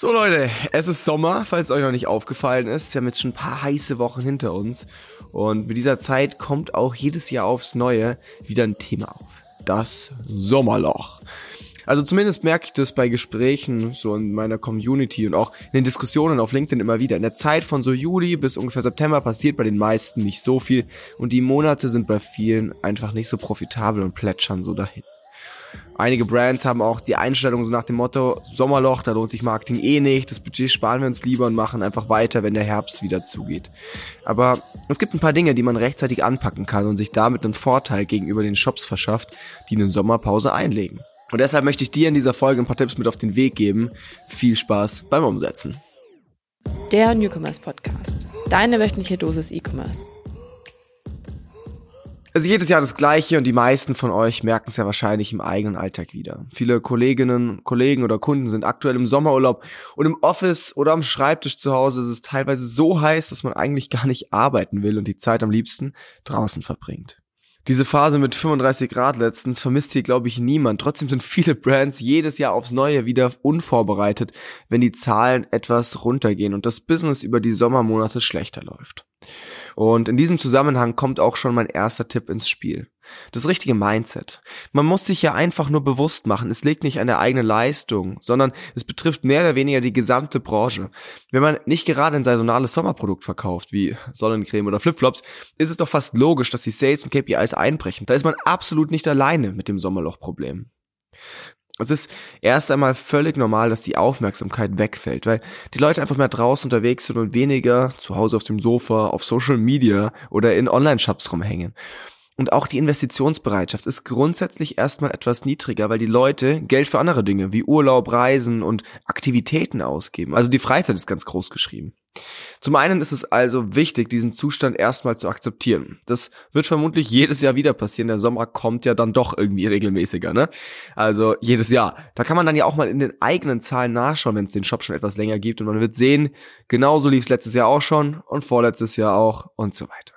So Leute, es ist Sommer, falls euch noch nicht aufgefallen ist. Wir haben jetzt schon ein paar heiße Wochen hinter uns. Und mit dieser Zeit kommt auch jedes Jahr aufs Neue wieder ein Thema auf. Das Sommerloch. Also zumindest merke ich das bei Gesprächen so in meiner Community und auch in den Diskussionen auf LinkedIn immer wieder. In der Zeit von so Juli bis ungefähr September passiert bei den meisten nicht so viel und die Monate sind bei vielen einfach nicht so profitabel und plätschern so dahin. Einige Brands haben auch die Einstellung so nach dem Motto, Sommerloch, da lohnt sich Marketing eh nicht, das Budget sparen wir uns lieber und machen einfach weiter, wenn der Herbst wieder zugeht. Aber es gibt ein paar Dinge, die man rechtzeitig anpacken kann und sich damit einen Vorteil gegenüber den Shops verschafft, die eine Sommerpause einlegen. Und deshalb möchte ich dir in dieser Folge ein paar Tipps mit auf den Weg geben. Viel Spaß beim Umsetzen. Der Newcomers Podcast. Deine wöchentliche Dosis E-Commerce. Ist jedes Jahr das Gleiche und die meisten von euch merken es ja wahrscheinlich im eigenen Alltag wieder. Viele Kolleginnen, Kollegen oder Kunden sind aktuell im Sommerurlaub und im Office oder am Schreibtisch zu Hause ist es teilweise so heiß, dass man eigentlich gar nicht arbeiten will und die Zeit am liebsten draußen verbringt. Diese Phase mit 35 Grad letztens vermisst hier, glaube ich, niemand. Trotzdem sind viele Brands jedes Jahr aufs Neue wieder unvorbereitet, wenn die Zahlen etwas runtergehen und das Business über die Sommermonate schlechter läuft. Und in diesem Zusammenhang kommt auch schon mein erster Tipp ins Spiel. Das richtige Mindset. Man muss sich ja einfach nur bewusst machen, es liegt nicht an der eigenen Leistung, sondern es betrifft mehr oder weniger die gesamte Branche. Wenn man nicht gerade ein saisonales Sommerprodukt verkauft, wie Sonnencreme oder Flipflops, ist es doch fast logisch, dass die Sales und KPIs einbrechen. Da ist man absolut nicht alleine mit dem Sommerlochproblem. Es ist erst einmal völlig normal, dass die Aufmerksamkeit wegfällt, weil die Leute einfach mehr draußen unterwegs sind und weniger zu Hause auf dem Sofa, auf Social Media oder in Online-Shops rumhängen. Und auch die Investitionsbereitschaft ist grundsätzlich erstmal etwas niedriger, weil die Leute Geld für andere Dinge wie Urlaub, Reisen und Aktivitäten ausgeben. Also die Freizeit ist ganz groß geschrieben. Zum einen ist es also wichtig, diesen Zustand erstmal zu akzeptieren. Das wird vermutlich jedes Jahr wieder passieren. Der Sommer kommt ja dann doch irgendwie regelmäßiger, ne? Also jedes Jahr. Da kann man dann ja auch mal in den eigenen Zahlen nachschauen, wenn es den Shop schon etwas länger gibt und man wird sehen, genauso lief es letztes Jahr auch schon und vorletztes Jahr auch und so weiter.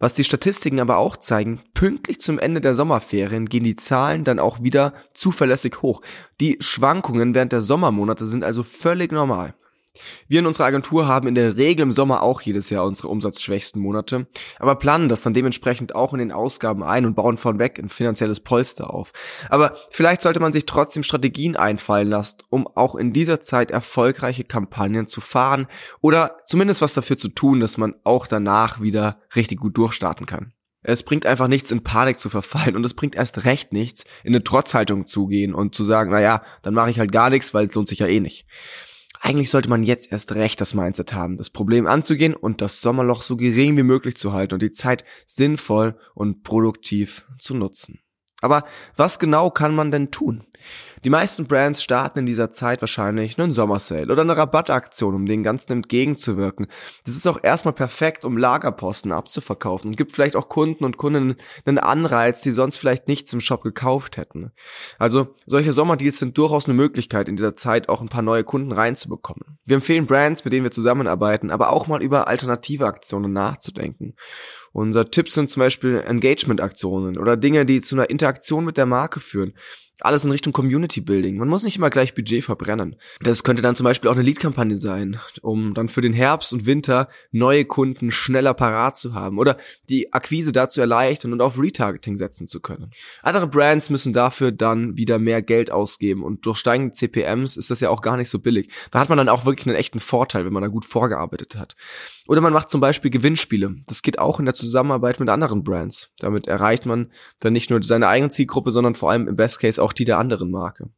Was die Statistiken aber auch zeigen, pünktlich zum Ende der Sommerferien gehen die Zahlen dann auch wieder zuverlässig hoch. Die Schwankungen während der Sommermonate sind also völlig normal. Wir in unserer Agentur haben in der Regel im Sommer auch jedes Jahr unsere umsatzschwächsten Monate, aber planen das dann dementsprechend auch in den Ausgaben ein und bauen vornweg ein finanzielles Polster auf. Aber vielleicht sollte man sich trotzdem Strategien einfallen lassen, um auch in dieser Zeit erfolgreiche Kampagnen zu fahren oder zumindest was dafür zu tun, dass man auch danach wieder richtig gut durchstarten kann. Es bringt einfach nichts, in Panik zu verfallen und es bringt erst recht nichts, in eine Trotzhaltung zu gehen und zu sagen, naja, dann mache ich halt gar nichts, weil es lohnt sich ja eh nicht. Eigentlich sollte man jetzt erst recht das Mindset haben, das Problem anzugehen und das Sommerloch so gering wie möglich zu halten und die Zeit sinnvoll und produktiv zu nutzen. Aber was genau kann man denn tun? Die meisten Brands starten in dieser Zeit wahrscheinlich einen Sommersale oder eine Rabattaktion, um den Ganzen entgegenzuwirken. Das ist auch erstmal perfekt, um Lagerposten abzuverkaufen und gibt vielleicht auch Kunden und Kunden einen Anreiz, die sonst vielleicht nichts im Shop gekauft hätten. Also solche Sommerdeals sind durchaus eine Möglichkeit, in dieser Zeit auch ein paar neue Kunden reinzubekommen. Wir empfehlen Brands, mit denen wir zusammenarbeiten, aber auch mal über alternative Aktionen nachzudenken. Unser Tipp sind zum Beispiel Engagement-Aktionen oder Dinge, die zu einer Interaktion mit der Marke führen alles in Richtung Community Building. Man muss nicht immer gleich Budget verbrennen. Das könnte dann zum Beispiel auch eine Lead-Kampagne sein, um dann für den Herbst und Winter neue Kunden schneller parat zu haben oder die Akquise dazu erleichtern und auf Retargeting setzen zu können. Andere Brands müssen dafür dann wieder mehr Geld ausgeben und durch steigende CPMs ist das ja auch gar nicht so billig. Da hat man dann auch wirklich einen echten Vorteil, wenn man da gut vorgearbeitet hat. Oder man macht zum Beispiel Gewinnspiele. Das geht auch in der Zusammenarbeit mit anderen Brands. Damit erreicht man dann nicht nur seine eigene Zielgruppe, sondern vor allem im Best Case auch die der anderen Marke.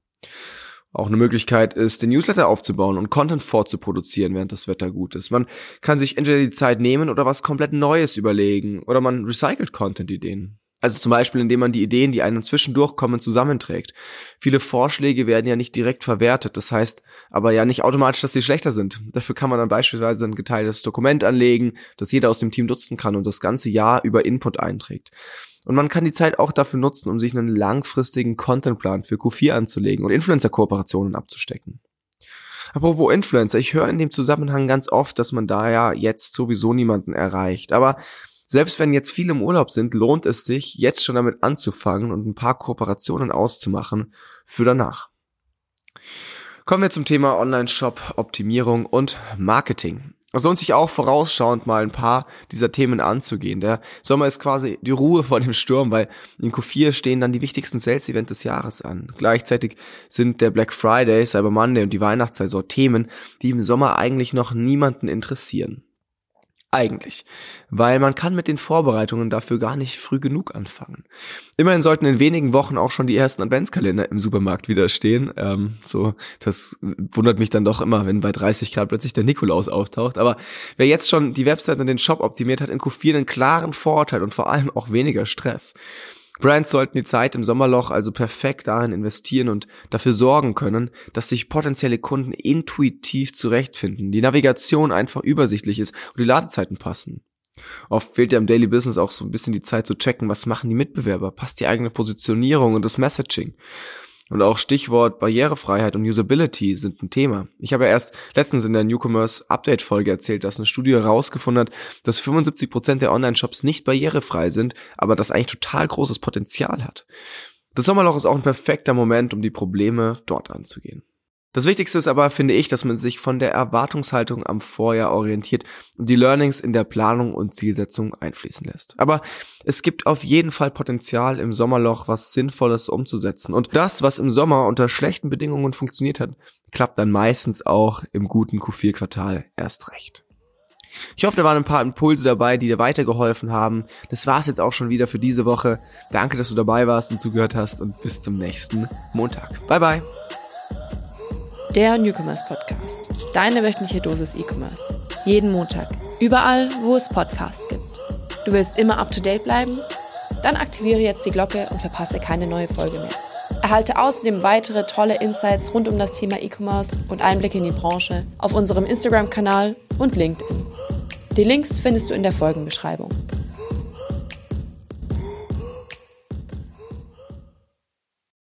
Auch eine Möglichkeit ist, den Newsletter aufzubauen und Content vorzuproduzieren, während das Wetter gut ist. Man kann sich entweder die Zeit nehmen oder was komplett Neues überlegen oder man recycelt Content-Ideen. Also zum Beispiel, indem man die Ideen, die einem zwischendurch kommen, zusammenträgt. Viele Vorschläge werden ja nicht direkt verwertet. Das heißt aber ja nicht automatisch, dass sie schlechter sind. Dafür kann man dann beispielsweise ein geteiltes Dokument anlegen, das jeder aus dem Team nutzen kann und das ganze Jahr über Input einträgt. Und man kann die Zeit auch dafür nutzen, um sich einen langfristigen Contentplan für Q4 anzulegen und Influencer-Kooperationen abzustecken. Apropos Influencer, ich höre in dem Zusammenhang ganz oft, dass man da ja jetzt sowieso niemanden erreicht. Aber selbst wenn jetzt viele im Urlaub sind, lohnt es sich, jetzt schon damit anzufangen und ein paar Kooperationen auszumachen für danach. Kommen wir zum Thema Online-Shop, Optimierung und Marketing. Es lohnt sich auch vorausschauend mal ein paar dieser Themen anzugehen. Der Sommer ist quasi die Ruhe vor dem Sturm, weil in Q4 stehen dann die wichtigsten Sales-Events des Jahres an. Gleichzeitig sind der Black Friday, Cyber Monday und die Weihnachtssaison Themen, die im Sommer eigentlich noch niemanden interessieren. Eigentlich. Weil man kann mit den Vorbereitungen dafür gar nicht früh genug anfangen. Immerhin sollten in wenigen Wochen auch schon die ersten Adventskalender im Supermarkt wieder stehen. Ähm, so, das wundert mich dann doch immer, wenn bei 30 Grad plötzlich der Nikolaus auftaucht. Aber wer jetzt schon die Website und den Shop optimiert, hat in Q4 einen klaren Vorteil und vor allem auch weniger Stress. Brands sollten die Zeit im Sommerloch also perfekt darin investieren und dafür sorgen können, dass sich potenzielle Kunden intuitiv zurechtfinden, die Navigation einfach übersichtlich ist und die Ladezeiten passen. Oft fehlt ja im Daily Business auch so ein bisschen die Zeit zu checken, was machen die Mitbewerber, passt die eigene Positionierung und das Messaging. Und auch Stichwort Barrierefreiheit und Usability sind ein Thema. Ich habe ja erst letztens in der Newcomers Update Folge erzählt, dass eine Studie herausgefunden hat, dass 75 Prozent der Online-Shops nicht barrierefrei sind, aber das eigentlich total großes Potenzial hat. Das Sommerloch ist auch ein perfekter Moment, um die Probleme dort anzugehen. Das Wichtigste ist aber, finde ich, dass man sich von der Erwartungshaltung am Vorjahr orientiert und die Learnings in der Planung und Zielsetzung einfließen lässt. Aber es gibt auf jeden Fall Potenzial im Sommerloch, was Sinnvolles umzusetzen. Und das, was im Sommer unter schlechten Bedingungen funktioniert hat, klappt dann meistens auch im guten Q4-Quartal erst recht. Ich hoffe, da waren ein paar Impulse dabei, die dir weitergeholfen haben. Das war's jetzt auch schon wieder für diese Woche. Danke, dass du dabei warst und zugehört hast und bis zum nächsten Montag. Bye bye der Newcomers Podcast. Deine wöchentliche Dosis E-Commerce. Jeden Montag. Überall, wo es Podcasts gibt. Du willst immer up to date bleiben? Dann aktiviere jetzt die Glocke und verpasse keine neue Folge mehr. Erhalte außerdem weitere tolle Insights rund um das Thema E-Commerce und Einblicke in die Branche auf unserem Instagram-Kanal und LinkedIn. Die Links findest du in der Folgenbeschreibung.